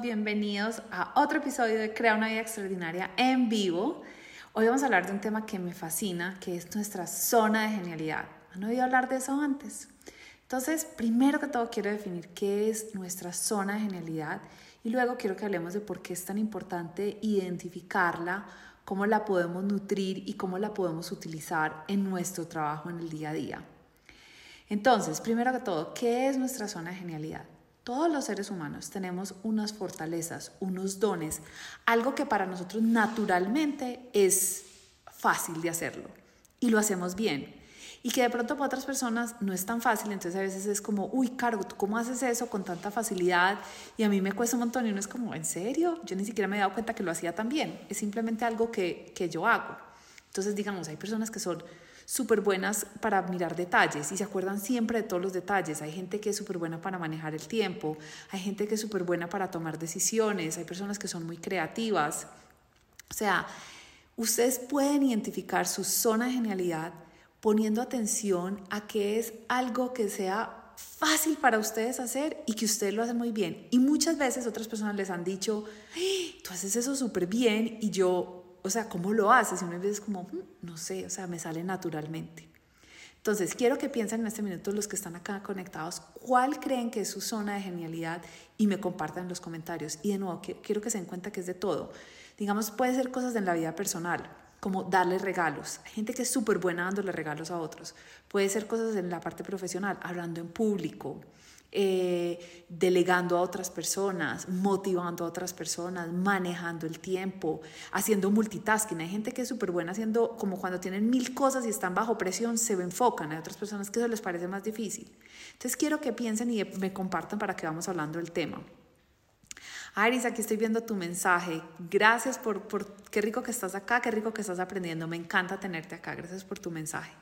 bienvenidos a otro episodio de Crea una vida extraordinaria en vivo. Hoy vamos a hablar de un tema que me fascina, que es nuestra zona de genialidad. ¿Han oído hablar de eso antes? Entonces, primero que todo quiero definir qué es nuestra zona de genialidad y luego quiero que hablemos de por qué es tan importante identificarla, cómo la podemos nutrir y cómo la podemos utilizar en nuestro trabajo en el día a día. Entonces, primero que todo, ¿qué es nuestra zona de genialidad? Todos los seres humanos tenemos unas fortalezas, unos dones, algo que para nosotros naturalmente es fácil de hacerlo y lo hacemos bien. Y que de pronto para otras personas no es tan fácil, entonces a veces es como, uy, Caro, ¿tú cómo haces eso con tanta facilidad? Y a mí me cuesta un montón y uno es como, ¿en serio? Yo ni siquiera me he dado cuenta que lo hacía tan bien, es simplemente algo que, que yo hago. Entonces, digamos, hay personas que son súper buenas para mirar detalles y se acuerdan siempre de todos los detalles. Hay gente que es súper buena para manejar el tiempo, hay gente que es súper buena para tomar decisiones, hay personas que son muy creativas. O sea, ustedes pueden identificar su zona de genialidad poniendo atención a que es algo que sea fácil para ustedes hacer y que ustedes lo hacen muy bien. Y muchas veces otras personas les han dicho, tú haces eso súper bien y yo o sea, ¿cómo lo haces? Y una vez es como, mm, no sé, o sea, me sale naturalmente. Entonces, quiero que piensen en este minuto los que están acá conectados, cuál creen que es su zona de genialidad y me compartan los comentarios. Y de nuevo, quiero que se den cuenta que es de todo. Digamos, puede ser cosas en la vida personal, como darle regalos. Hay gente que es súper buena dándole regalos a otros. Puede ser cosas en la parte profesional, hablando en público, eh, delegando a otras personas, motivando a otras personas, manejando el tiempo, haciendo multitasking. Hay gente que es súper buena haciendo, como cuando tienen mil cosas y están bajo presión, se enfocan. Hay otras personas que eso les parece más difícil. Entonces quiero que piensen y me compartan para que vamos hablando del tema. Aris, aquí estoy viendo tu mensaje. Gracias por, por, qué rico que estás acá, qué rico que estás aprendiendo. Me encanta tenerte acá. Gracias por tu mensaje.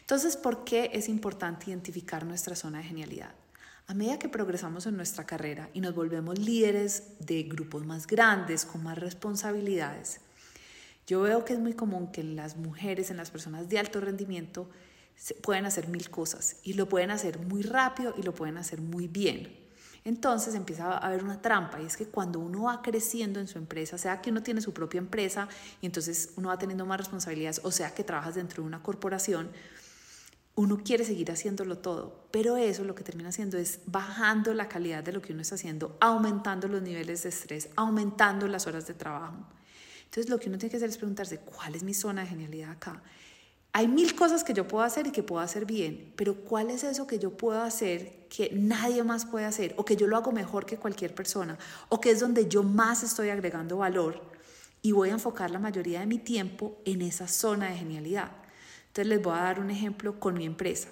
Entonces, ¿por qué es importante identificar nuestra zona de genialidad? A medida que progresamos en nuestra carrera y nos volvemos líderes de grupos más grandes, con más responsabilidades, yo veo que es muy común que las mujeres, en las personas de alto rendimiento, pueden hacer mil cosas y lo pueden hacer muy rápido y lo pueden hacer muy bien. Entonces empieza a haber una trampa y es que cuando uno va creciendo en su empresa, sea que uno tiene su propia empresa y entonces uno va teniendo más responsabilidades, o sea que trabajas dentro de una corporación, uno quiere seguir haciéndolo todo, pero eso lo que termina haciendo es bajando la calidad de lo que uno está haciendo, aumentando los niveles de estrés, aumentando las horas de trabajo. Entonces lo que uno tiene que hacer es preguntarse, ¿cuál es mi zona de genialidad acá? Hay mil cosas que yo puedo hacer y que puedo hacer bien, pero ¿cuál es eso que yo puedo hacer que nadie más puede hacer o que yo lo hago mejor que cualquier persona o que es donde yo más estoy agregando valor? Y voy a enfocar la mayoría de mi tiempo en esa zona de genialidad. Entonces les voy a dar un ejemplo con mi empresa.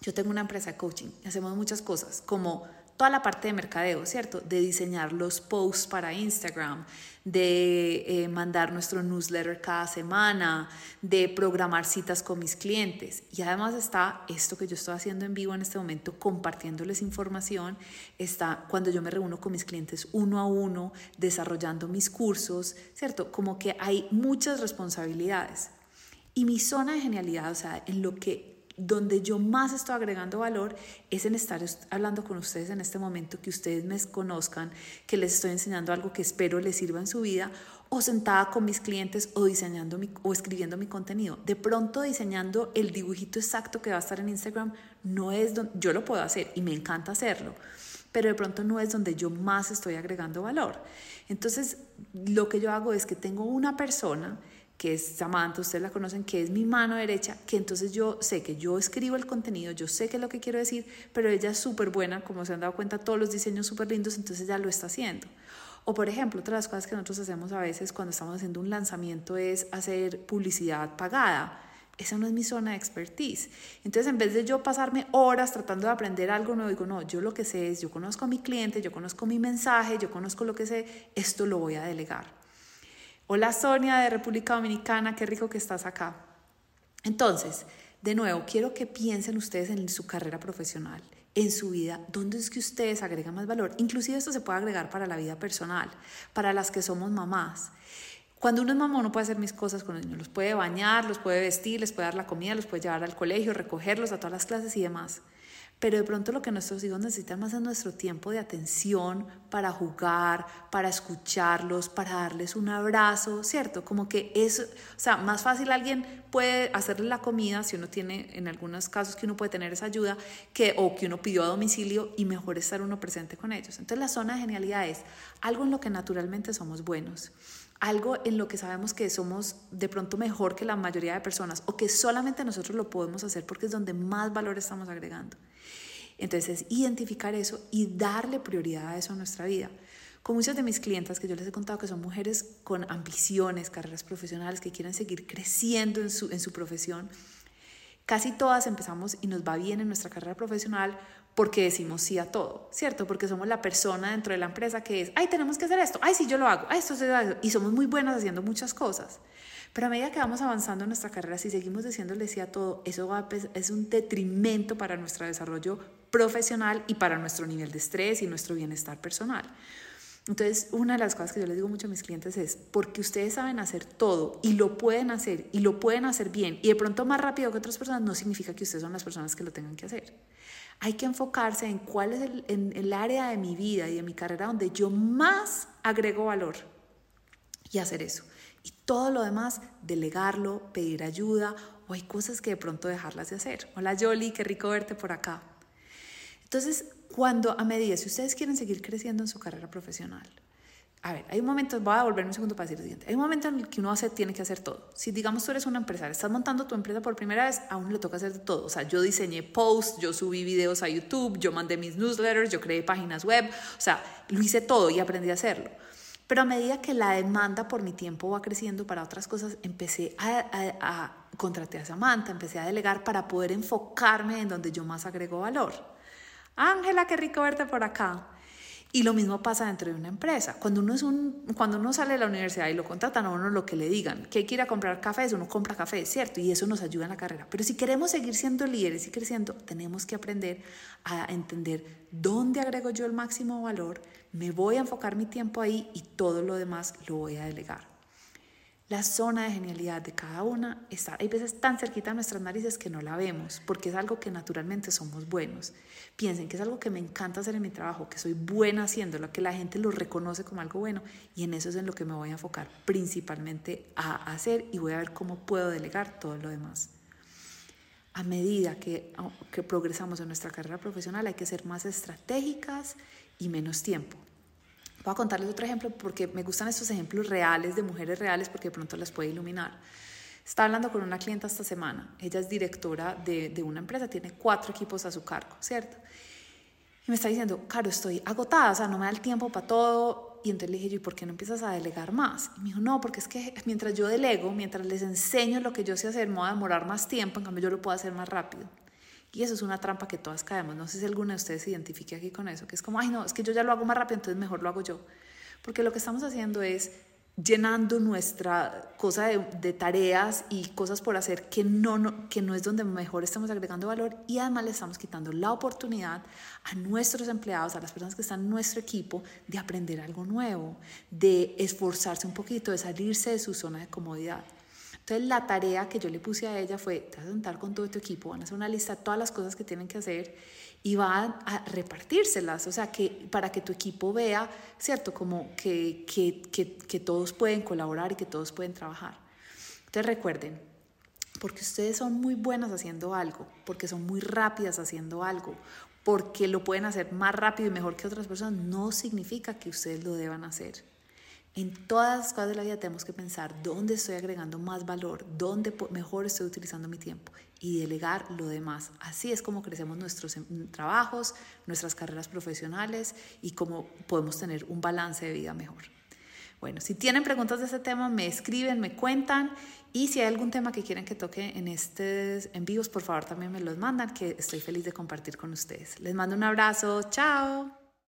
Yo tengo una empresa de coaching y hacemos muchas cosas, como toda la parte de mercadeo, ¿cierto? De diseñar los posts para Instagram, de eh, mandar nuestro newsletter cada semana, de programar citas con mis clientes. Y además está esto que yo estoy haciendo en vivo en este momento, compartiéndoles información. Está cuando yo me reúno con mis clientes uno a uno, desarrollando mis cursos, ¿cierto? Como que hay muchas responsabilidades. Y mi zona de genialidad, o sea, en lo que donde yo más estoy agregando valor es en estar hablando con ustedes en este momento, que ustedes me conozcan, que les estoy enseñando algo que espero les sirva en su vida, o sentada con mis clientes o diseñando mi, o escribiendo mi contenido. De pronto diseñando el dibujito exacto que va a estar en Instagram no es donde yo lo puedo hacer y me encanta hacerlo, pero de pronto no es donde yo más estoy agregando valor. Entonces, lo que yo hago es que tengo una persona que es Samantha, ustedes la conocen, que es mi mano derecha, que entonces yo sé que yo escribo el contenido, yo sé qué es lo que quiero decir, pero ella es súper buena, como se han dado cuenta, todos los diseños súper lindos, entonces ya lo está haciendo. O por ejemplo, otra de las cosas que nosotros hacemos a veces cuando estamos haciendo un lanzamiento es hacer publicidad pagada. Esa no es mi zona de expertise. Entonces, en vez de yo pasarme horas tratando de aprender algo nuevo, digo, no, yo lo que sé es, yo conozco a mi cliente, yo conozco mi mensaje, yo conozco lo que sé, esto lo voy a delegar. Hola Sonia de República Dominicana, qué rico que estás acá. Entonces, de nuevo, quiero que piensen ustedes en su carrera profesional, en su vida, dónde es que ustedes agregan más valor. Inclusive esto se puede agregar para la vida personal, para las que somos mamás. Cuando uno es mamá, uno puede hacer mis cosas con los niños, los puede bañar, los puede vestir, les puede dar la comida, los puede llevar al colegio, recogerlos a todas las clases y demás. Pero de pronto lo que nuestros hijos necesitan más es nuestro tiempo de atención para jugar, para escucharlos, para darles un abrazo, ¿cierto? Como que es, o sea, más fácil alguien puede hacerle la comida, si uno tiene, en algunos casos que uno puede tener esa ayuda, que, o que uno pidió a domicilio y mejor estar uno presente con ellos. Entonces la zona de genialidad es algo en lo que naturalmente somos buenos algo en lo que sabemos que somos de pronto mejor que la mayoría de personas o que solamente nosotros lo podemos hacer porque es donde más valor estamos agregando. Entonces, identificar eso y darle prioridad a eso en nuestra vida. Con muchas de mis clientas que yo les he contado que son mujeres con ambiciones, carreras profesionales, que quieren seguir creciendo en su, en su profesión, casi todas empezamos y nos va bien en nuestra carrera profesional porque decimos sí a todo, ¿cierto? Porque somos la persona dentro de la empresa que es, ay, tenemos que hacer esto, ay, sí, yo lo hago, ay, esto se da, y somos muy buenas haciendo muchas cosas. Pero a medida que vamos avanzando en nuestra carrera, si seguimos diciéndole sí a todo, eso va es un detrimento para nuestro desarrollo profesional y para nuestro nivel de estrés y nuestro bienestar personal. Entonces, una de las cosas que yo les digo mucho a mis clientes es, porque ustedes saben hacer todo y lo pueden hacer y lo pueden hacer bien y de pronto más rápido que otras personas, no significa que ustedes son las personas que lo tengan que hacer. Hay que enfocarse en cuál es el, en el área de mi vida y de mi carrera donde yo más agrego valor y hacer eso. Y todo lo demás, delegarlo, pedir ayuda o hay cosas que de pronto dejarlas de hacer. Hola Jolie, qué rico verte por acá. Entonces, cuando a medida, si ustedes quieren seguir creciendo en su carrera profesional, a ver, hay un momento, voy a volverme un segundo para decir lo siguiente, hay un momento en el que uno hace, tiene que hacer todo. Si digamos tú eres una empresaria, estás montando tu empresa por primera vez, a uno le toca hacer todo. O sea, yo diseñé posts, yo subí videos a YouTube, yo mandé mis newsletters, yo creé páginas web, o sea, lo hice todo y aprendí a hacerlo. Pero a medida que la demanda por mi tiempo va creciendo para otras cosas, empecé a, a, a a Samantha, empecé a delegar para poder enfocarme en donde yo más agrego valor. Ángela, qué rico verte por acá. Y lo mismo pasa dentro de una empresa. Cuando uno, es un, cuando uno sale de la universidad y lo contratan a uno lo que le digan, que hay que ir a comprar uno compra café, ¿cierto? Y eso nos ayuda en la carrera. Pero si queremos seguir siendo líderes y creciendo, tenemos que aprender a entender dónde agrego yo el máximo valor, me voy a enfocar mi tiempo ahí y todo lo demás lo voy a delegar. La zona de genialidad de cada una está, hay veces tan cerquita a nuestras narices que no la vemos, porque es algo que naturalmente somos buenos. Piensen que es algo que me encanta hacer en mi trabajo, que soy buena haciéndolo, que la gente lo reconoce como algo bueno, y en eso es en lo que me voy a enfocar principalmente a hacer y voy a ver cómo puedo delegar todo lo demás. A medida que, que progresamos en nuestra carrera profesional hay que ser más estratégicas y menos tiempo. Voy a contarles otro ejemplo porque me gustan estos ejemplos reales de mujeres reales porque de pronto las puede iluminar. Estaba hablando con una clienta esta semana. Ella es directora de, una empresa, tiene cuatro equipos a su cargo, ¿cierto? Y me está diciendo, Caro, estoy agotada, o sea, no me da el tiempo para todo. Y entonces le dije ¿y por qué no empiezas a delegar más? Y me dijo, no, porque es que mientras yo delego, mientras les enseño lo que yo sé hacer, me voy a demorar más tiempo, en cambio yo lo puedo hacer más rápido. Y eso es una trampa que todas caemos. No sé si alguna de ustedes se identifique aquí con eso, que es como, ay, no, es que yo ya lo hago más rápido, entonces mejor lo hago yo. Porque lo que estamos haciendo es llenando nuestra cosa de, tareas y cosas por hacer que no, que no es donde mejor estamos agregando valor y además le estamos quitando la oportunidad a nuestros empleados, a las personas que están en nuestro equipo, de aprender algo nuevo, de esforzarse un poquito, de salirse de su zona de comodidad. Entonces la tarea que yo le puse a ella fue, te vas a sentar con todo tu equipo, van a hacer una lista de todas las cosas que tienen que hacer y van a repartírselas, o sea, que para que tu equipo vea, ¿cierto? Como que, que, que, que todos pueden colaborar y que todos pueden trabajar. Entonces recuerden, porque ustedes son muy buenas haciendo algo, porque son muy rápidas haciendo algo, porque lo pueden hacer más rápido y mejor que otras personas, no significa que ustedes lo deban hacer. En todas las cosas de la vida tenemos que pensar dónde estoy agregando más valor, dónde mejor estoy utilizando mi tiempo y delegar lo demás. Así es como crecemos nuestros em, trabajos, nuestras carreras profesionales y cómo podemos tener un balance de vida mejor. Bueno, si tienen preguntas de este tema, me escriben, me cuentan y si hay algún tema que quieran que toque en estos envíos, por favor también me los mandan, que estoy feliz de compartir con ustedes. Les mando un abrazo, chao.